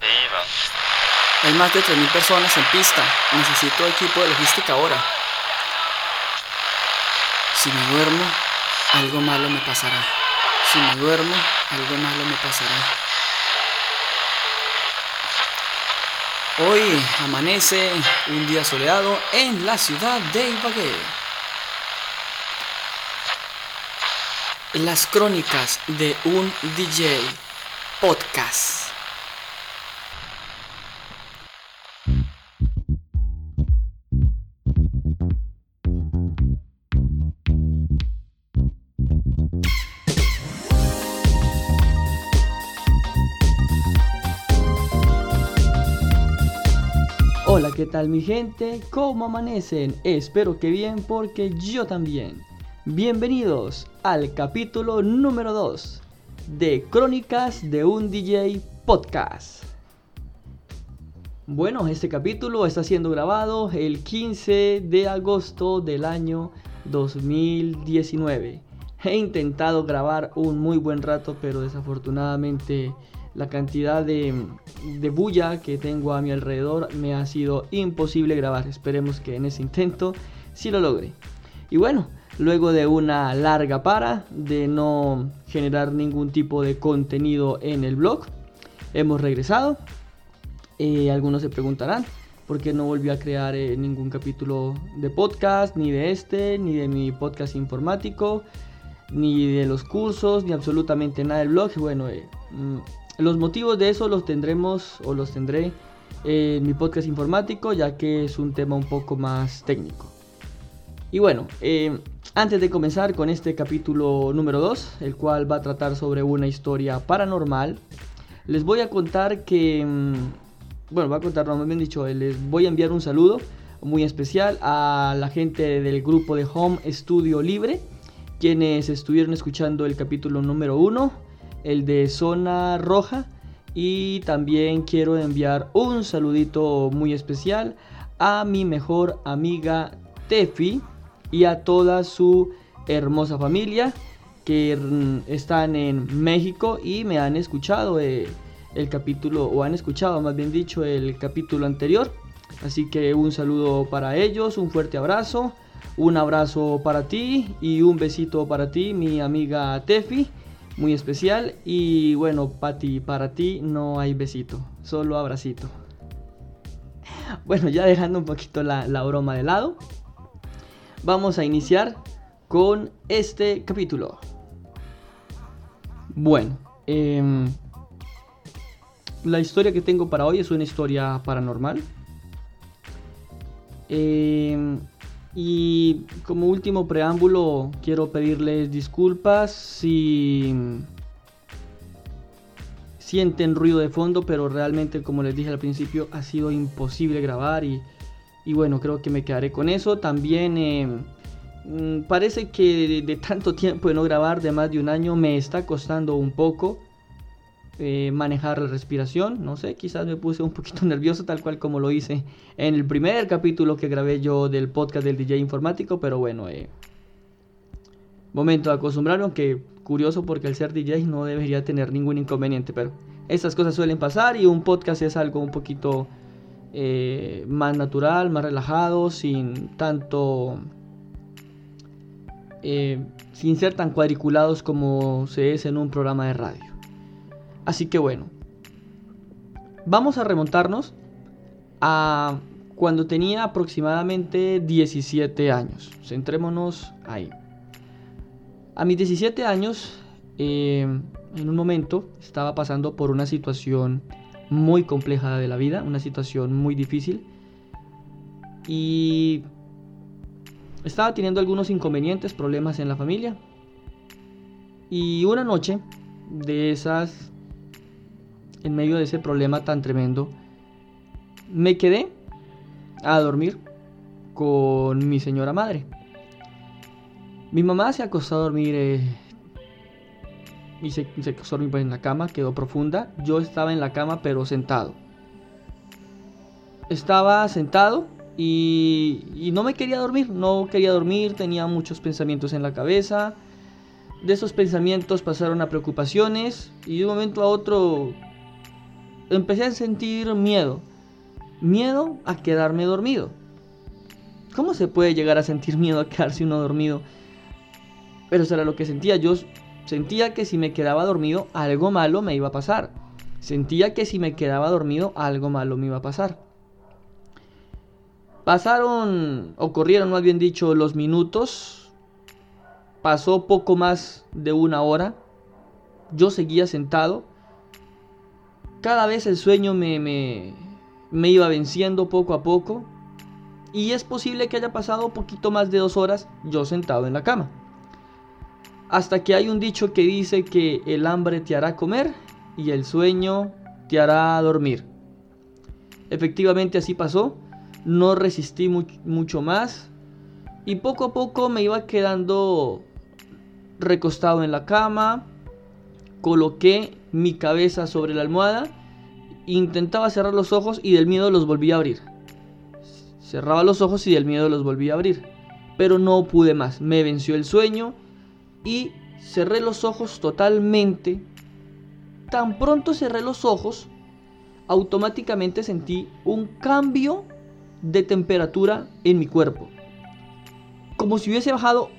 Taïwan. Hay más de 3.000 personas en pista. Necesito equipo de logística ahora. Si me duermo, algo malo me pasará. Si me duermo, algo malo me pasará. Hoy amanece un día soleado en la ciudad de Ibagué. Las crónicas de un DJ podcast. Hola, ¿qué tal mi gente? ¿Cómo amanecen? Espero que bien porque yo también. Bienvenidos al capítulo número 2 de Crónicas de un DJ Podcast. Bueno, este capítulo está siendo grabado el 15 de agosto del año 2019. He intentado grabar un muy buen rato, pero desafortunadamente la cantidad de, de, bulla que tengo a mi alrededor me ha sido imposible grabar. Esperemos que en ese intento sí lo logre. Y bueno, luego de una larga para de no generar ningún tipo de contenido en el blog, hemos regresado. Eh, algunos se preguntarán por qué no volví a crear eh, ningún capítulo de podcast, ni de este, ni de mi podcast informático, ni de los cursos, ni absolutamente nada del blog. Bueno, eh, mm, los motivos de eso los tendremos o los tendré en mi podcast informático, ya que es un tema un poco más técnico. Y bueno, eh, antes de comenzar con este capítulo número 2, el cual va a tratar sobre una historia paranormal, les voy a contar que, mm, bueno, va a contar, no me han dicho, les voy a enviar un saludo muy especial a la gente del grupo de Home Studio Libre, quienes estuvieron escuchando el capítulo número 1 el de Zona Roja. Y también quiero enviar un saludito muy especial a mi mejor amiga Tefi y a toda su hermosa familia que están en México y me han escuchado eh, el capítulo, o han escuchado más bien dicho el capítulo anterior. Así que un saludo para ellos, un fuerte abrazo, un abrazo para ti y un besito para ti, mi amiga Tefi muy especial. Y bueno, Pati, para ti no hay besito, solo abracito. Bueno, ya dejando un poquito la, broma de lado, vamos a iniciar con este capítulo. Bueno, em, la historia que tengo para hoy es una historia paranormal. Eh, y como último preámbulo, quiero pedirles disculpas si sienten ruido de fondo, pero realmente, como les dije al principio, ha sido imposible grabar y, bueno, creo que me quedaré con eso. También eh, mm, parece que de tanto tiempo de no grabar, de más de un año, me está costando un poco eh, manejar la respiración. No sé, quizás me puse un poquito nervioso, tal cual como lo hice en el primer capítulo que grabé yo del podcast del DJ informático. Pero bueno, eh, momento de acostumbrarme, aunque curioso porque el ser DJ no debería tener ningún inconveniente. Pero estas cosas suelen pasar y un podcast es algo un poquito eh, más natural, más relajado, sin tanto. sin ser tan cuadriculados como se es en un programa de radio. Así que bueno, vamos a remontarnos a cuando tenía aproximadamente 17 años. Centrémonos ahí. A mis 17 años, eh, en un momento, estaba pasando por una situación muy compleja de la vida, una situación muy difícil. Y estaba teniendo algunos inconvenientes, problemas en la familia. Y una noche de esas en medio de ese problema tan tremendo, me quedé a dormir con mi señora madre. Mi mamá se acostó a dormir eh, y se, dormir en la cama, quedó profunda. Yo estaba en la cama pero sentado. Estaba sentado y, y no me quería dormir, no quería dormir, tenía muchos pensamientos en la cabeza. de esos pensamientos pasaron a preocupaciones y de un momento a otro empecé a sentir miedo. Miedo a quedarme dormido. ¿Cómo se puede llegar a sentir miedo a quedarse uno dormido? Pero eso era lo que sentía. Yo sentía que si me quedaba dormido algo malo me iba a pasar. Sentía que si me quedaba dormido algo malo me iba a pasar. Pasaron, o corrieron más bien dicho, los minutos. Pasó poco más de una hora. Yo seguía sentado. Cada vez el sueño me, me, me iba venciendo poco a poco. Y es posible que haya pasado poquito más de dos horas yo sentado en la cama. Hasta que hay un dicho que dice que el hambre te hará comer y el sueño te hará dormir. Efectivamente así pasó, no resistí mucho más y poco a poco me iba quedando recostado en la cama, coloqué mi cabeza sobre la almohada, intentaba cerrar los ojos y del miedo los volví a abrir. Cerraba los ojos y del miedo los volví a abrir, pero no pude más, me venció el sueño y cerré los ojos totalmente Tan pronto cerré los ojos, automáticamente sentí un cambio de temperatura en mi cuerpo. Como si hubiese bajado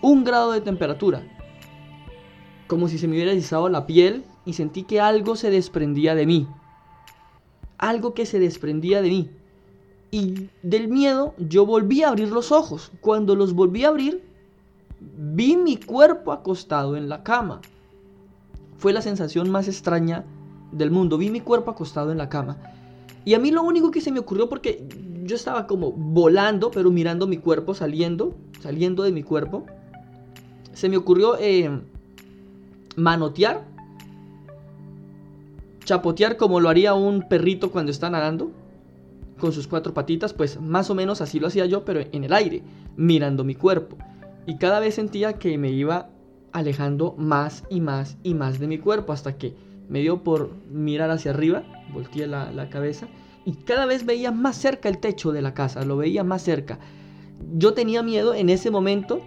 un grado de temperatura. Como si se me hubiera erizado la piel y sentí que algo se desprendía de mí. Algo que se desprendía de mí. Y del miedo yo volví a abrir los ojos. Cuando los volví a abrir, vi mi cuerpo acostado en la cama. Fue la sensación más extraña del mundo. Vi mi cuerpo acostado en la cama. Y a mí lo único que se me ocurrió, porque yo estaba como volando, pero mirando mi cuerpo saliendo, saliendo de mi cuerpo, se me ocurrió eh, manotear, chapotear como lo haría un perrito cuando está nadando, con sus cuatro patitas, pues más o menos así lo hacía yo, pero en el aire, mirando mi cuerpo. Y cada vez sentía que me iba alejando más y más y más de mi cuerpo hasta que me dio por mirar hacia arriba, volteé la, cabeza y cada vez veía más cerca el techo de la casa, lo veía más cerca. Yo tenía miedo en ese momento,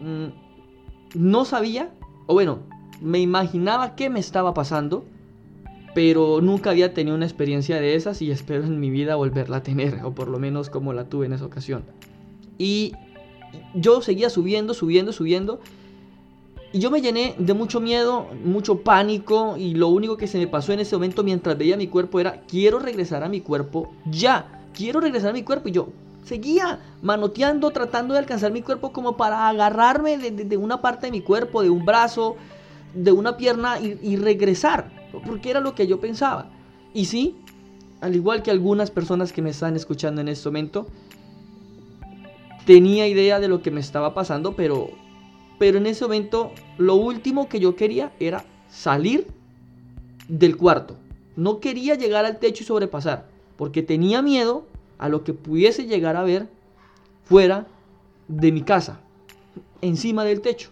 mm, no sabía, o bueno, me imaginaba qué me estaba pasando, pero nunca había tenido una experiencia de esas y espero en mi vida volverla a tener, o por lo menos como la tuve en esa ocasión. Y yo seguía subiendo, subiendo, subiendo, y yo me llené de mucho miedo, mucho pánico y lo único que se me pasó en ese momento mientras veía mi cuerpo era, quiero regresar a mi cuerpo ya, quiero regresar a mi cuerpo. Y yo seguía manoteando, tratando de alcanzar mi cuerpo como para agarrarme de, una parte de mi cuerpo, de un brazo, de una pierna y regresar, porque era lo que yo pensaba. Y sí, al igual que algunas personas que me están escuchando en este momento, tenía idea de lo que me estaba pasando, pero pero en ese momento lo último que yo quería era salir del cuarto. No quería llegar al techo y sobrepasar, porque tenía miedo a lo que pudiese llegar a ver fuera de mi casa, encima del techo.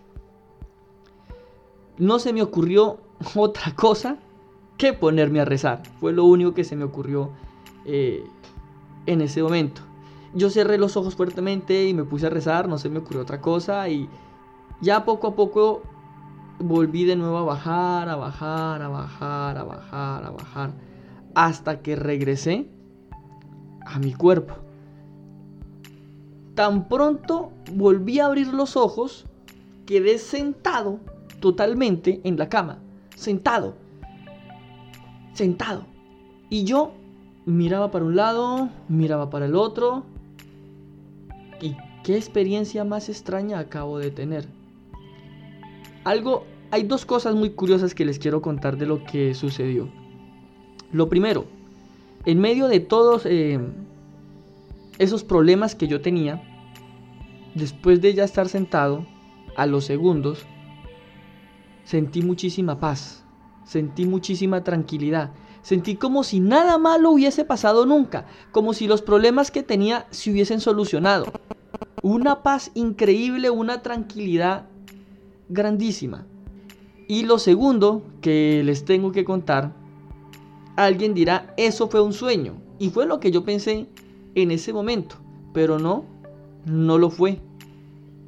No se me ocurrió otra cosa que ponerme a rezar. Fue lo único que se me ocurrió eh, en ese momento. Yo cerré los ojos fuertemente y me puse a rezar, no se me ocurrió otra cosa y ya poco a poco volví de nuevo a bajar, a bajar, a bajar, a bajar, a bajar, hasta que regresé a mi cuerpo. Tan pronto volví a abrir los ojos, quedé sentado totalmente en la cama, sentado, sentado. Y yo miraba para un lado, miraba para el otro. ¿Y qué experiencia más extraña acabo de tener? Algo, hay dos cosas muy curiosas que les quiero contar de lo que sucedió. Lo primero, en medio de todos eh, esos problemas que yo tenía, después de ya estar sentado, a los segundos, sentí muchísima paz, sentí muchísima tranquilidad, sentí como si nada malo hubiese pasado nunca, como si los problemas que tenía se hubiesen solucionado. Una paz increíble, una tranquilidad grandísima. Y lo segundo que les tengo que contar, alguien dirá, eso fue un sueño. Y fue lo que yo pensé en ese momento. Pero no, no lo fue.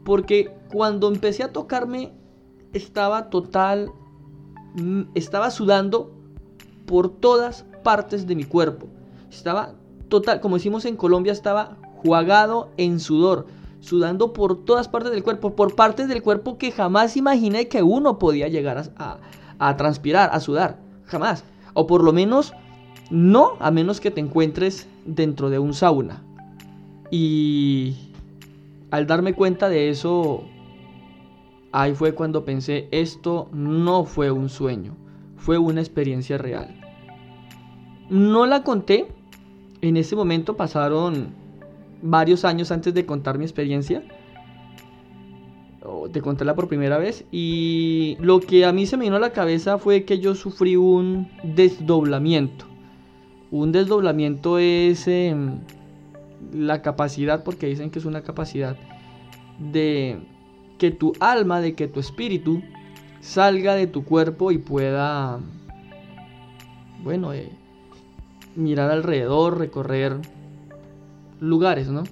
Porque cuando empecé a tocarme estaba total, mm, estaba sudando por todas partes de mi cuerpo. Estaba total, como decimos en Colombia, estaba jugado en sudor, sudando por todas partes del cuerpo, por partes del cuerpo que jamás imaginé que uno podía llegar a, a transpirar, a sudar, jamás. O por lo menos no, a menos que te encuentres dentro de un sauna. Y al darme cuenta de eso, ahí fue cuando pensé, esto no fue un sueño, fue una experiencia real. No la conté, en ese momento pasaron varios años antes de contar mi experiencia, de contarla por primera vez, y lo que a mí se me vino a la cabeza fue que yo sufrí un desdoblamiento. Un desdoblamiento es em, la capacidad, porque dicen que es una capacidad de que tu alma, de que tu espíritu salga de tu cuerpo y pueda, bueno, eh, mirar alrededor, recorrer lugares, ¿no?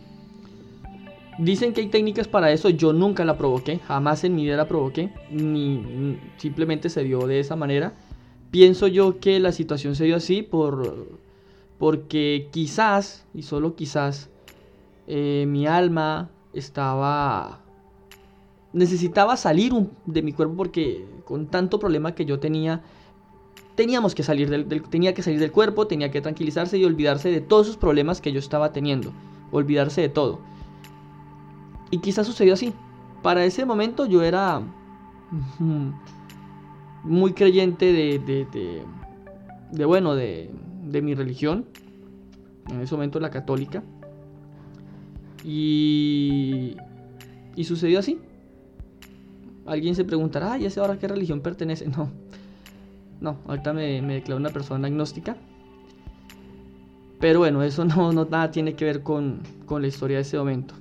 Dicen que hay técnicas para eso, yo nunca la provoqué, jamás en mi vida la provoqué, ni simplemente se dio de esa manera. Pienso yo que la situación se dio así por porque quizás, y solo quizás, eh, mi alma estaba... Necesitaba salir de mi cuerpo porque con tanto problema que yo tenía, teníamos que salir del, tenía que salir del cuerpo, tenía que tranquilizarse y olvidarse de todos esos problemas que yo estaba teniendo, olvidarse de todo. Y quizás sucedió así. Para ese momento yo era muy creyente de, de, de, de bueno, de, de mi religión, en ese momento la católica, y, y sucedió así. Alguien se preguntará, ¿y ese ahora qué religión pertenece? No, no, ahorita me, me declaro una persona agnóstica. Pero bueno, eso no, no nada tiene que ver con, con la historia de ese momento.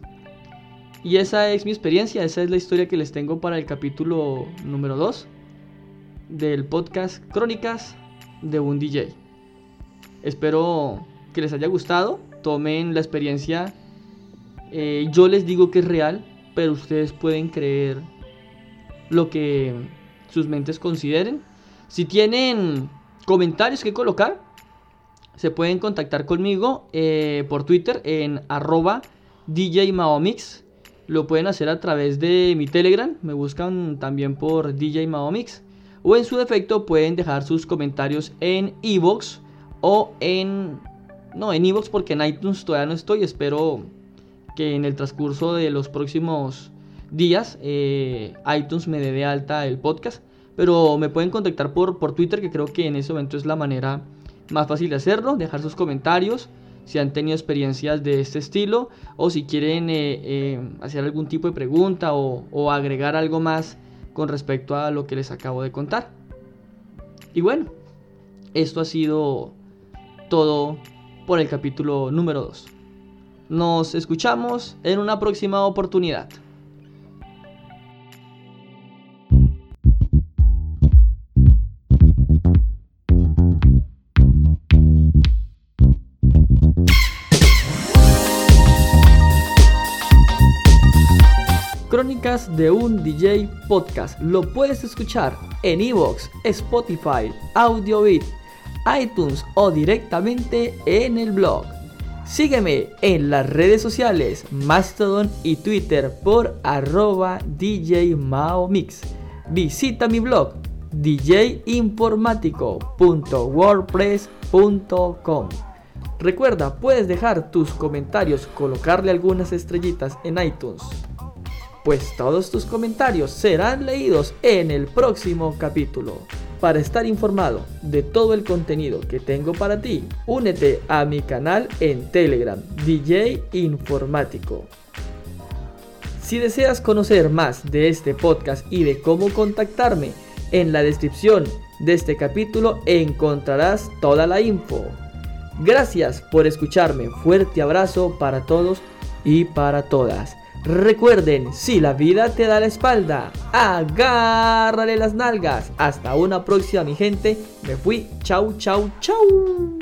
Y esa es mi experiencia, esa es la historia que les tengo para el capítulo número 2 del podcast Crónicas de un DJ. Espero que les haya gustado, tomen la experiencia. Eh, yo les digo que es real, pero ustedes pueden creer lo que sus mentes consideren. Si tienen comentarios que colocar, se pueden contactar conmigo eh, por Twitter en arroba DJ Maomix. Lo pueden hacer a través de mi Telegram. Me buscan también por DJ Maomix. O en su defecto pueden dejar sus comentarios en Evox o en... No, en iVoox porque en iTunes todavía no estoy. Espero que en el transcurso de los próximos días eh, iTunes me dé de alta el podcast. Pero me pueden contactar por, por Twitter, que creo que en ese momento es la manera más fácil de hacerlo. Dejar sus comentarios si han tenido experiencias de este estilo o si quieren eh, eh, hacer algún tipo de pregunta o, o agregar algo más con respecto a lo que les acabo de contar. Y bueno, esto ha sido todo por el capítulo número 2. Nos escuchamos en una próxima oportunidad. DJ Podcast. Lo puedes escuchar en Evox, Spotify, AudioBit iTunes o directamente en el blog. Sígueme en las redes sociales Mastodon y Twitter por arroba DJ Mix. Visita mi blog djinformático.wordpress.com. Recuerda, puedes dejar tus comentarios, colocarle algunas estrellitas en iTunes. Pues todos tus comentarios serán leídos en el próximo capítulo. Para estar informado de todo el contenido que tengo para ti, únete a mi canal en Telegram, DJ Informático. Si deseas conocer más de este podcast y de cómo contactarme, en la descripción de este capítulo encontrarás toda la info. Gracias por escucharme, fuerte abrazo para todos y para todas. Recuerden, si la vida te da la espalda, agárrale las nalgas. Hasta una próxima, mi gente. Me fui. Chau, chau, chau.